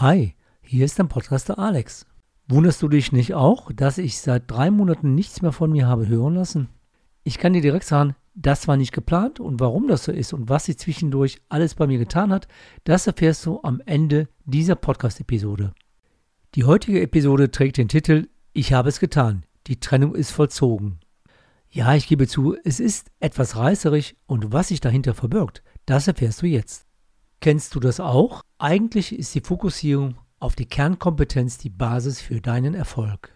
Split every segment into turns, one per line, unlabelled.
Hi, hier ist dein Podcaster Alex. Wunderst du dich nicht auch, dass ich seit drei Monaten nichts mehr von mir habe hören lassen? Ich kann dir direkt sagen, das war nicht geplant und warum das so ist und was sich zwischendurch alles bei mir getan hat, das erfährst du am Ende dieser Podcast-Episode. Die heutige Episode trägt den Titel Ich habe es getan. Die Trennung ist vollzogen. Ja, ich gebe zu, es ist etwas reißerig und was sich dahinter verbirgt, das erfährst du jetzt. Kennst du das auch? Eigentlich ist die Fokussierung auf die Kernkompetenz die Basis für deinen Erfolg.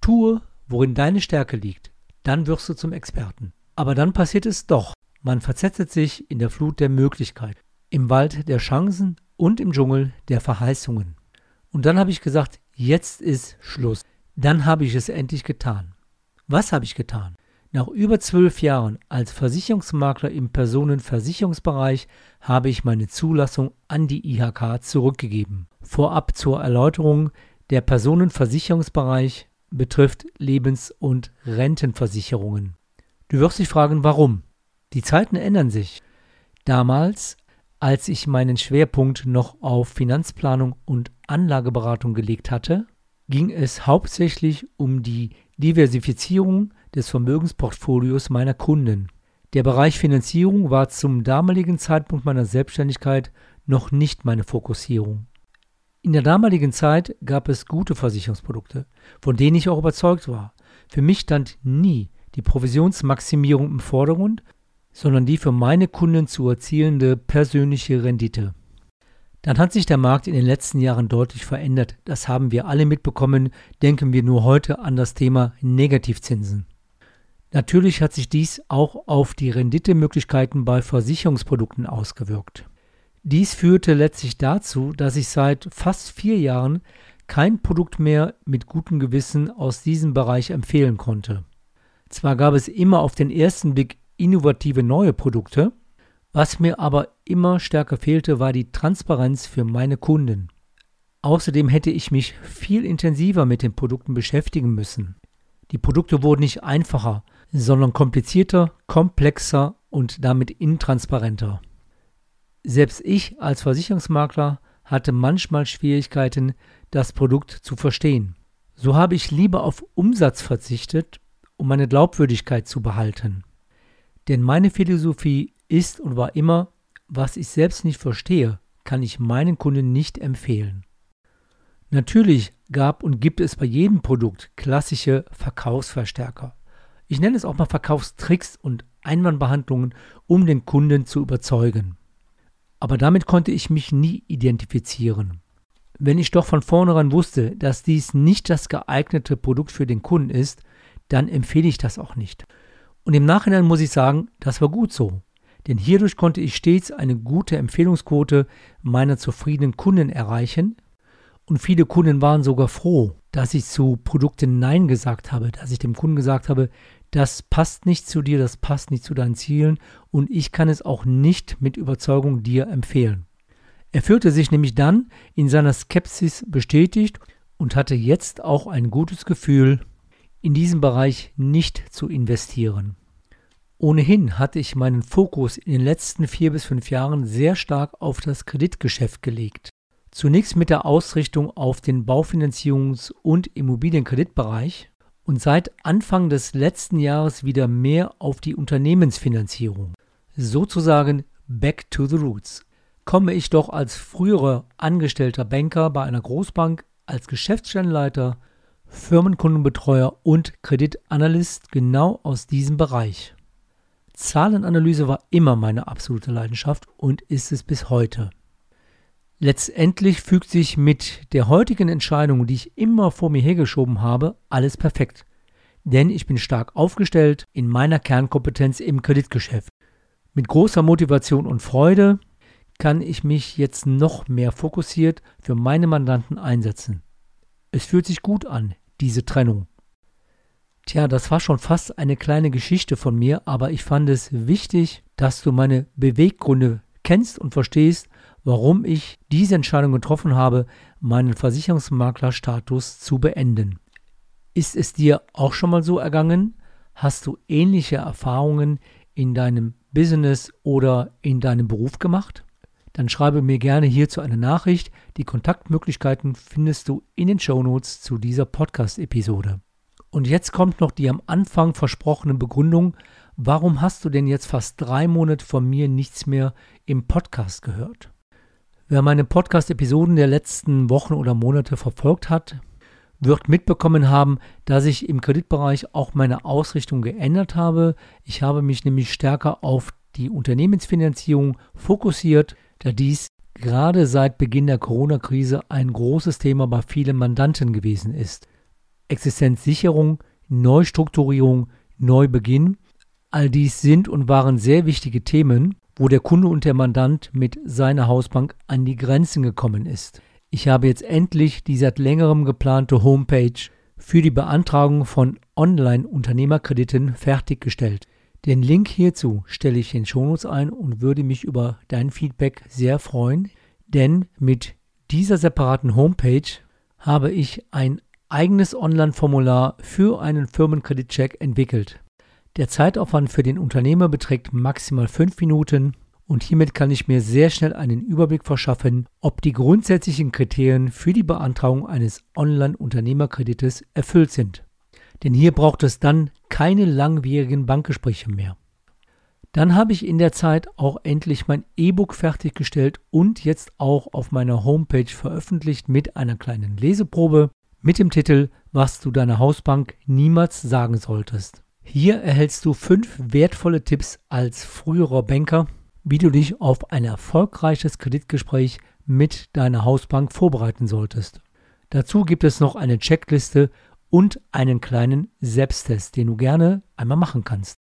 Tue, worin deine Stärke liegt, dann wirst du zum Experten. Aber dann passiert es doch. Man verzettelt sich in der Flut der Möglichkeit, im Wald der Chancen und im Dschungel der Verheißungen. Und dann habe ich gesagt, jetzt ist Schluss. Dann habe ich es endlich getan. Was habe ich getan? Nach über zwölf Jahren als Versicherungsmakler im Personenversicherungsbereich habe ich meine Zulassung an die IHK zurückgegeben. Vorab zur Erläuterung, der Personenversicherungsbereich betrifft Lebens- und Rentenversicherungen. Du wirst dich fragen, warum? Die Zeiten ändern sich. Damals, als ich meinen Schwerpunkt noch auf Finanzplanung und Anlageberatung gelegt hatte, ging es hauptsächlich um die Diversifizierung des Vermögensportfolios meiner Kunden. Der Bereich Finanzierung war zum damaligen Zeitpunkt meiner Selbstständigkeit noch nicht meine Fokussierung. In der damaligen Zeit gab es gute Versicherungsprodukte, von denen ich auch überzeugt war. Für mich stand nie die Provisionsmaximierung im Vordergrund, sondern die für meine Kunden zu erzielende persönliche Rendite. Dann hat sich der Markt in den letzten Jahren deutlich verändert. Das haben wir alle mitbekommen. Denken wir nur heute an das Thema Negativzinsen. Natürlich hat sich dies auch auf die Renditemöglichkeiten bei Versicherungsprodukten ausgewirkt. Dies führte letztlich dazu, dass ich seit fast vier Jahren kein Produkt mehr mit gutem Gewissen aus diesem Bereich empfehlen konnte. Zwar gab es immer auf den ersten Blick innovative neue Produkte, was mir aber immer stärker fehlte, war die Transparenz für meine Kunden. Außerdem hätte ich mich viel intensiver mit den Produkten beschäftigen müssen. Die Produkte wurden nicht einfacher, sondern komplizierter, komplexer und damit intransparenter. Selbst ich als Versicherungsmakler hatte manchmal Schwierigkeiten, das Produkt zu verstehen. So habe ich lieber auf Umsatz verzichtet, um meine Glaubwürdigkeit zu behalten. Denn meine Philosophie ist und war immer, was ich selbst nicht verstehe, kann ich meinen Kunden nicht empfehlen. Natürlich gab und gibt es bei jedem Produkt klassische Verkaufsverstärker. Ich nenne es auch mal Verkaufstricks und Einwandbehandlungen, um den Kunden zu überzeugen. Aber damit konnte ich mich nie identifizieren. Wenn ich doch von vornherein wusste, dass dies nicht das geeignete Produkt für den Kunden ist, dann empfehle ich das auch nicht. Und im Nachhinein muss ich sagen, das war gut so denn hierdurch konnte ich stets eine gute Empfehlungsquote meiner zufriedenen Kunden erreichen und viele Kunden waren sogar froh, dass ich zu Produkten Nein gesagt habe, dass ich dem Kunden gesagt habe, das passt nicht zu dir, das passt nicht zu deinen Zielen und ich kann es auch nicht mit Überzeugung dir empfehlen. Er fühlte sich nämlich dann in seiner Skepsis bestätigt und hatte jetzt auch ein gutes Gefühl, in diesem Bereich nicht zu investieren. Ohnehin hatte ich meinen Fokus in den letzten vier bis fünf Jahren sehr stark auf das Kreditgeschäft gelegt. Zunächst mit der Ausrichtung auf den Baufinanzierungs- und Immobilienkreditbereich und seit Anfang des letzten Jahres wieder mehr auf die Unternehmensfinanzierung. Sozusagen Back to the Roots. Komme ich doch als früherer angestellter Banker bei einer Großbank, als Geschäftsstellenleiter, Firmenkundenbetreuer und Kreditanalyst genau aus diesem Bereich. Zahlenanalyse war immer meine absolute Leidenschaft und ist es bis heute. Letztendlich fügt sich mit der heutigen Entscheidung, die ich immer vor mir hergeschoben habe, alles perfekt. Denn ich bin stark aufgestellt in meiner Kernkompetenz im Kreditgeschäft. Mit großer Motivation und Freude kann ich mich jetzt noch mehr fokussiert für meine Mandanten einsetzen. Es fühlt sich gut an, diese Trennung. Tja, das war schon fast eine kleine Geschichte von mir, aber ich fand es wichtig, dass du meine Beweggründe kennst und verstehst, warum ich diese Entscheidung getroffen habe, meinen Versicherungsmaklerstatus zu beenden. Ist es dir auch schon mal so ergangen? Hast du ähnliche Erfahrungen in deinem Business oder in deinem Beruf gemacht? dann schreibe mir gerne hierzu eine Nachricht. Die Kontaktmöglichkeiten findest du in den Shownotes zu dieser Podcast-Episode. Und jetzt kommt noch die am Anfang versprochene Begründung, warum hast du denn jetzt fast drei Monate von mir nichts mehr im Podcast gehört? Wer meine Podcast-Episoden der letzten Wochen oder Monate verfolgt hat, wird mitbekommen haben, dass ich im Kreditbereich auch meine Ausrichtung geändert habe. Ich habe mich nämlich stärker auf die Unternehmensfinanzierung fokussiert, da dies gerade seit Beginn der Corona-Krise ein großes Thema bei vielen Mandanten gewesen ist. Existenzsicherung, Neustrukturierung, Neubeginn, all dies sind und waren sehr wichtige Themen, wo der Kunde und der Mandant mit seiner Hausbank an die Grenzen gekommen ist. Ich habe jetzt endlich die seit längerem geplante Homepage für die Beantragung von Online-Unternehmerkrediten fertiggestellt. Den Link hierzu stelle ich in Shownotes ein und würde mich über dein Feedback sehr freuen, denn mit dieser separaten Homepage habe ich ein eigenes Online-Formular für einen Firmenkreditcheck entwickelt. Der Zeitaufwand für den Unternehmer beträgt maximal 5 Minuten und hiermit kann ich mir sehr schnell einen Überblick verschaffen, ob die grundsätzlichen Kriterien für die Beantragung eines Online-Unternehmerkredites erfüllt sind. Denn hier braucht es dann keine langwierigen Bankgespräche mehr. Dann habe ich in der Zeit auch endlich mein E-Book fertiggestellt und jetzt auch auf meiner Homepage veröffentlicht mit einer kleinen Leseprobe mit dem Titel Was du deiner Hausbank niemals sagen solltest. Hier erhältst du fünf wertvolle Tipps als früherer Banker wie du dich auf ein erfolgreiches Kreditgespräch mit deiner Hausbank vorbereiten solltest. Dazu gibt es noch eine Checkliste und einen kleinen Selbsttest, den du gerne einmal machen kannst.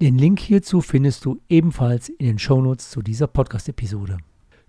Den Link hierzu findest du ebenfalls in den Shownotes zu dieser Podcast-Episode.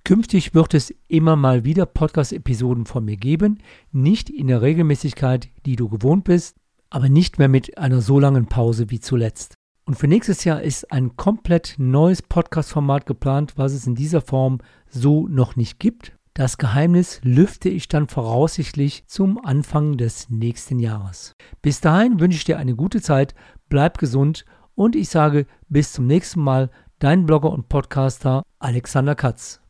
Künftig wird es immer mal wieder Podcast-Episoden von mir geben, nicht in der Regelmäßigkeit, die du gewohnt bist, aber nicht mehr mit einer so langen Pause wie zuletzt. Und für nächstes Jahr ist ein komplett neues Podcast-Format geplant, was es in dieser Form so noch nicht gibt. Das Geheimnis lüfte ich dann voraussichtlich zum Anfang des nächsten Jahres. Bis dahin wünsche ich dir eine gute Zeit, bleib gesund und ich sage bis zum nächsten Mal, dein Blogger und Podcaster Alexander Katz.